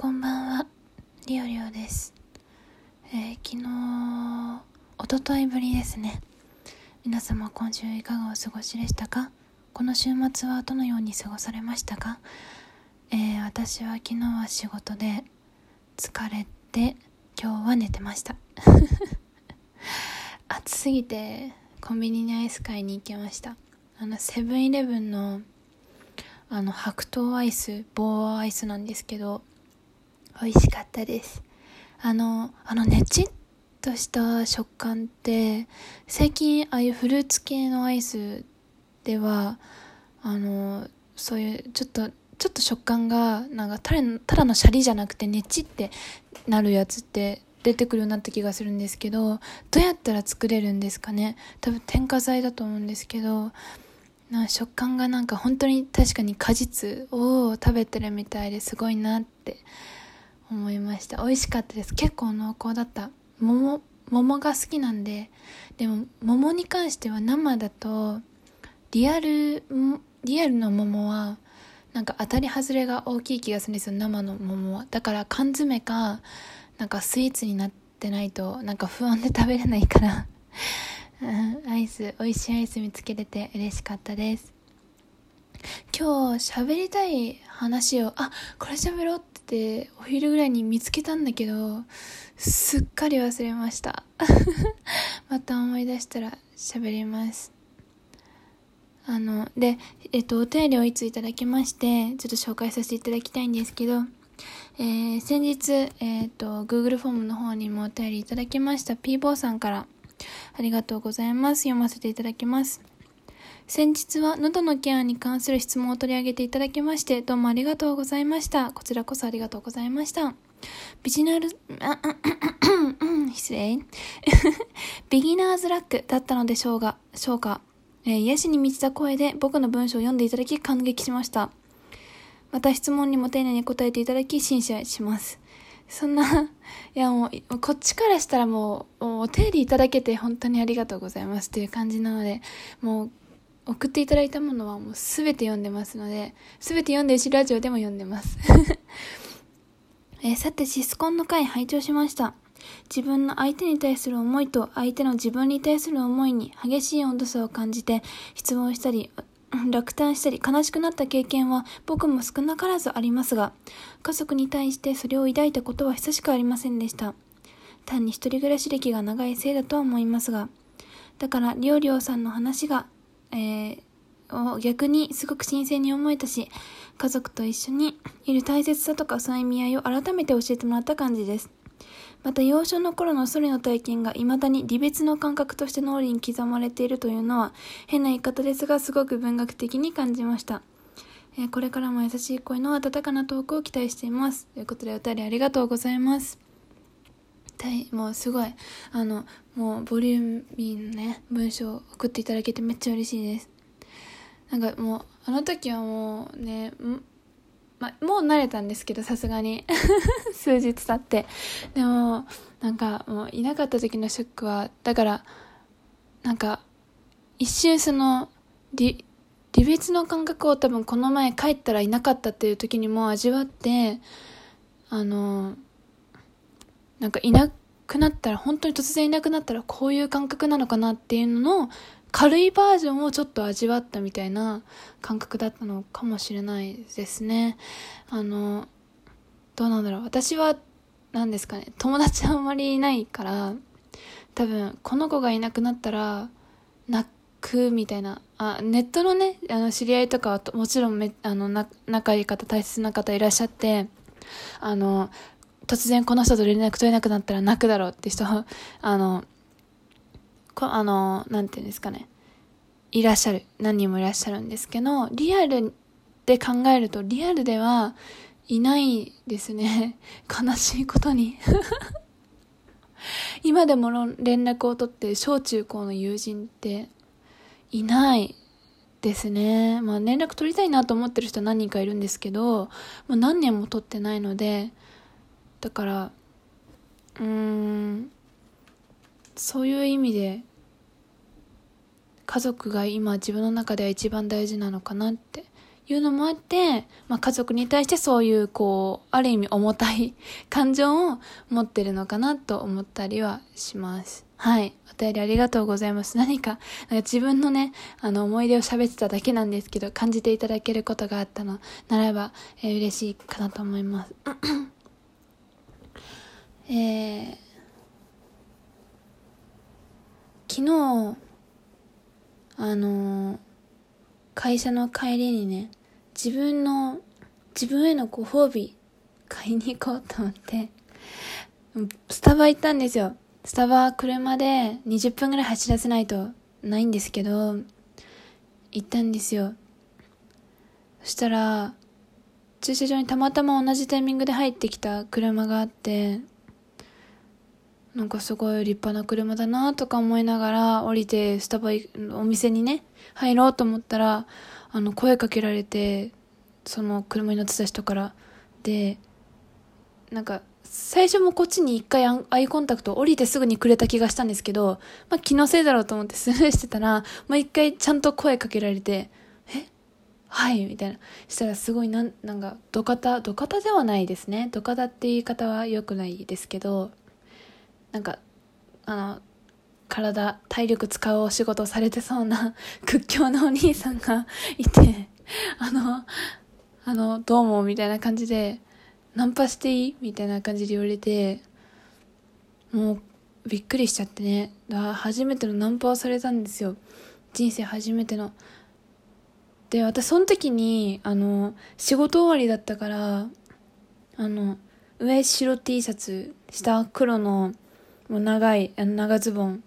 こんばんは、リオリオです。えー昨日、おとといぶりですね。皆様今週いかがお過ごしでしたか？この週末はどのように過ごされましたか？えー私は昨日は仕事で疲れて、今日は寝てました。暑すぎて、コンビニにアイス買いに行きました。あの、セブンイレブンの、あの、白桃アイス、棒アイスなんですけど、美味しかったです。あの、あの、ねちっとした食感って、最近、ああいうフルーツ系のアイスでは、あの、そういう、ちょっと、ちょっと食感が、なんか、ただのシャリじゃなくて、ねちってなるやつって、出てくるようになった気がするんですけど、どうやったら作れるんですかね多分添加剤だと思うんですけど、な食感がなんか本当に確かに果実を食べてるみたいですごいなって思いました。美味しかったです。結構濃厚だった。桃桃が好きなんででも桃に関しては生だとリアルリアルの桃はなんか当たり外れが大きい気がするんですよ。生の桃は。だから缶詰かなんかスイーツになってないとなんか不安で食べれないから。う んアイス美味しいアイス見つけれて嬉しかったです。今日喋りたい話をあこれ喋ろうってお昼ぐらいに見つけたんだけどすっかり忘れました また思い出したら喋りますあのでえっとお便りをいついただきましてちょっと紹介させていただきたいんですけどえー先日、えっと Google フォームの方にもお便りいただきました p ボーさんからありがとうございます。読ませていただきます。先日は喉のケアに関する質問を取り上げていただきまして、どうもありがとうございました。こちらこそありがとうございました。ビジナル、あ、失礼。ビギナーズラックだったのでしょうが、しょうか。えー癒しに満ちた声で僕の文章を読んでいただき感激しました。また質問にも丁寧に答えていただき感謝します。そんな、いやもう、こっちからしたらもう、もうお手入れいただけて本当にありがとうございますという感じなので、もう、送っていただいたものはもうすべて読んでますので、すべて読んでるし、ラジオでも読んでます。えーさて、シスコンの回拝聴しました。自分の相手に対する思いと相手の自分に対する思いに激しい温度差を感じて質問したり 落胆したり悲しくなった経験は僕も少なからずありますが家族に対してそれを抱いたことは久しくありませんでした単に一人暮らし歴が長いせいだとは思いますがだからりょうりょうさんの話が、えーを逆にすごく新鮮に思えたし家族と一緒にいる大切さとかその意味合いを改めて教えてもらった感じです。また幼少の頃のソリの体験が未だに離別の感覚として脳裏に刻まれているというのは変な言い方ですがすごく文学的に感じました、えーこれからも優しい声の温かなトークを期待しています。ということでお便りありがとうございます。大もうすごいあのもうボリューミーなね文章を送っていただけてめっちゃ嬉しいです。なんかもうあの時はもうねま、もう慣れたんですけどさすがに。数日経って。でもなんかもういなかった時のショックはだからなんか一瞬その離別の感覚を多分この前帰ったらいなかったっていう時にも味わってあのなんかいなくなったら本当に突然いなくなったらこういう感覚なのかなっていうのの軽いバージョンをちょっと味わったみたいな感覚だったのかもしれないですね。あのどうなんだろう。私は何ですかね。友達あんまりいないから多分この子がいなくなったら泣くみたいな。あネットのねあの知り合いとかはもちろんめあの仲いい方大切な方いらっしゃってあの突然この人と連絡取れなくなったら泣くだろうって人あのこあのなんていうんですかね。いらっしゃる。何人もいらっしゃるんですけどリアルで考えるとリアルではいないですね。悲しいことに。今でも連絡を取って小中高の友人っていないですね。まあ連絡取りたいなと思ってる人何人かいるんですけどもう何年も取ってないのでだからうーんそういう意味で家族が今自分の中では一番大事なのかなっていうのもあって、まあ、家族に対してそういう、こう、ある意味重たい感情を持ってるのかなと思ったりはします。はい。お便りありがとうございます。何か、なんか自分のね、あの、思い出を喋ってただけなんですけど、感じていただけることがあったのならば、えー、嬉しいかなと思います。えー、昨日、あのー、会社の帰りにね、自分の、自分へのご褒美買いに行こうと思って、スタバ行ったんですよ。スタバ車で20分ぐらい走らせないとないんですけど、行ったんですよ。そしたら、駐車場にたまたま同じタイミングで入ってきた車があって、なんかすごい立派な車だなとか思いながら降りてスタバお店にね、入ろうと思ったら、あの声かけられて、その車に乗ってた人から、で、なんか最初もこっちに一回アイコンタクト降りてすぐにくれた気がしたんですけど、まあ気のせいだろうと思って スルーしてたら、もう一回ちゃんと声かけられて、え？はいみたいな。したらすごいなん、なんか、土方、土方ではないですね。土方って言い方は良くないですけど、なんか、あの、体、体力使うお仕事をされてそうな 屈強なお兄さんがいて、あの、あの、どうも、みたいな感じで、ナンパしていいみたいな感じで言われて、もうびっくりしちゃってね。だ初めてのナンパをされたんですよ。人生初めての。で、私その時に、あの、仕事終わりだったから、あの、上白 T シャツ、下黒の、もう長い、あの長ズボン。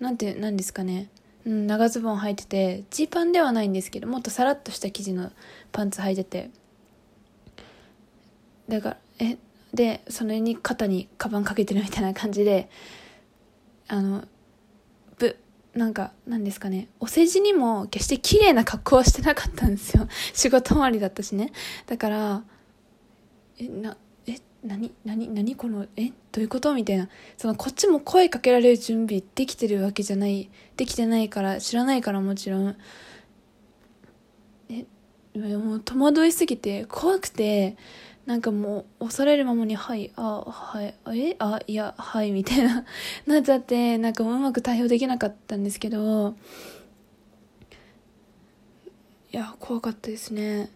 なんて、なんですかね。うん、長ズボン履いてて、ジーパンではないんですけど、もっとさらっとした生地のパンツ履いてて、だからえでそれに肩にカバンかけてるみたいな感じであのぶなんかなんですかねお世辞にも決して綺麗な格好はしてなかったんですよ仕事終わりだったしねだからえな何何何このえどういうこと？みたいな。そのこっちも声かけられる準備できてるわけじゃないできてないから知らないからもちろん。えもう戸惑いすぎて怖くてなんかもう恐れるままに「はいあはいえあいやはい」みたいな。なっちゃってなんかもううまく対応できなかったんですけど。いや怖かったですね。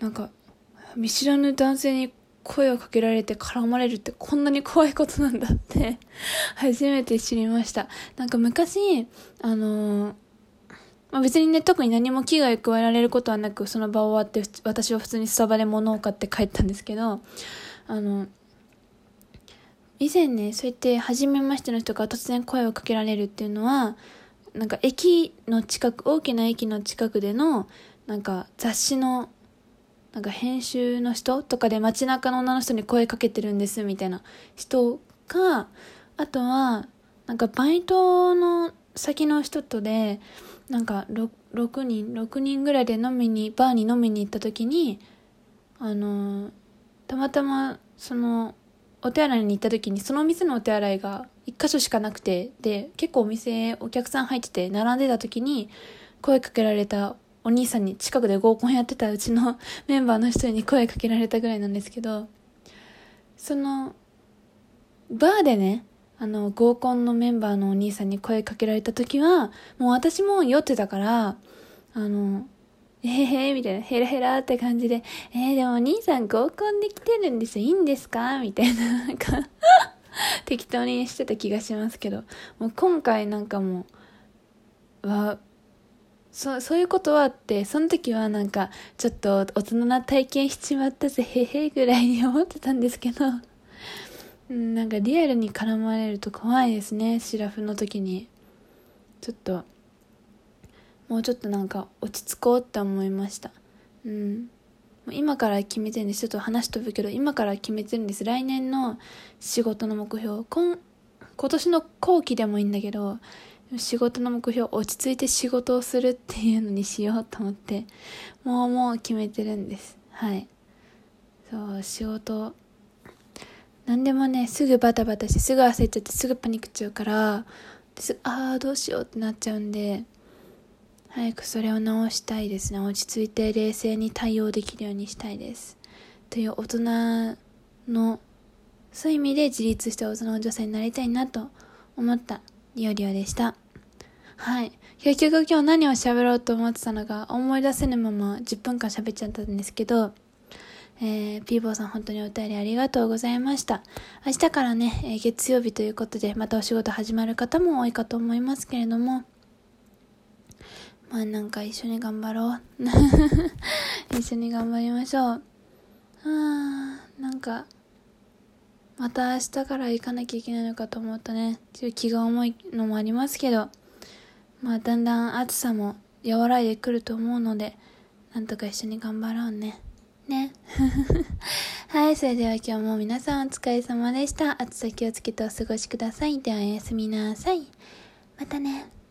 なんか見知らぬ男性に声をかけられて絡まれるってこんなに怖いことなんだって初めて知りました。なんか昔あのーまあ、別にね、特に何も危害加えられることはなく、その場終わって、私は普通にスタバで物を買って帰ったんですけど、あの、以前ね、そうやって初めましての人が突然声をかけられるっていうのは、なんか駅の近く、大きな駅の近くでの、なんか雑誌の、なんか編集の人とかで街中の女の人に声かけてるんですみたいな人か、あとは、なんかバイトの先の人とで、なんか 6, 6人6人ぐらいで飲みにバーに飲みに行った時にあのたまたまそのお手洗いに行った時にその店のお手洗いが1箇所しかなくてで結構お店お客さん入ってて並んでた時に声かけられたお兄さんに近くで合コンやってたうちのメンバーの人に声かけられたぐらいなんですけどそのバーでねあの、合コンのメンバーのお兄さんに声かけられた時は、もう私も酔ってたから、あの、えへへみたいな、ヘラヘラって感じで、えー、でもお兄さん合コンで来てるんですよ、いいんですか？みたいな、なんか適当にしてた気がしますけど、もう今回なんかもう、は、そう、そういうことはあって、その時はなんか、ちょっと大人な体験しちまったぜ、へへぐらいに思ってたんですけど、なんかリアルに絡まれると怖いですねシラフの時に。ちょっともうちょっとなんか落ち着こうって思いました。うん。今から決めてるんです。ちょっと話飛ぶけど今から決めてるんです。来年の仕事の目標。今今年の後期でもいいんだけど仕事の目標落ち着いて仕事をするっていうのにしようと思ってもうもう決めてるんですはいそう仕事何でもねすぐバタバタしてすぐ焦っちゃってすぐパニックっちゃうからですああどうしようってなっちゃうんで早くそれを直したいですね。落ち着いて冷静に対応できるようにしたいです。という大人の、そういう意味で自立した大人の女性になりたいなと思ったリオリオでした。はい。結局今日何を喋ろうと思ってたのか思い出せぬまま10分間喋っちゃったんですけど、えー、ピーボーさん本当にお便りありがとうございました。明日からね、えー、月曜日ということで、またお仕事始まる方も多いかと思いますけれども、まあなんか一緒に頑張ろう。一緒に頑張りましょう。あー、なんか、また明日から行かなきゃいけないのかと思うとね、ちょっと気が重いのもありますけど、まあだんだん暑さも和らいでくると思うので、なんとか一緒に頑張ろうね。ね。はい、それでは今日も皆さんお疲れ様でした。暑さ気をつけてお過ごしください。ではおやすみなさい。またね。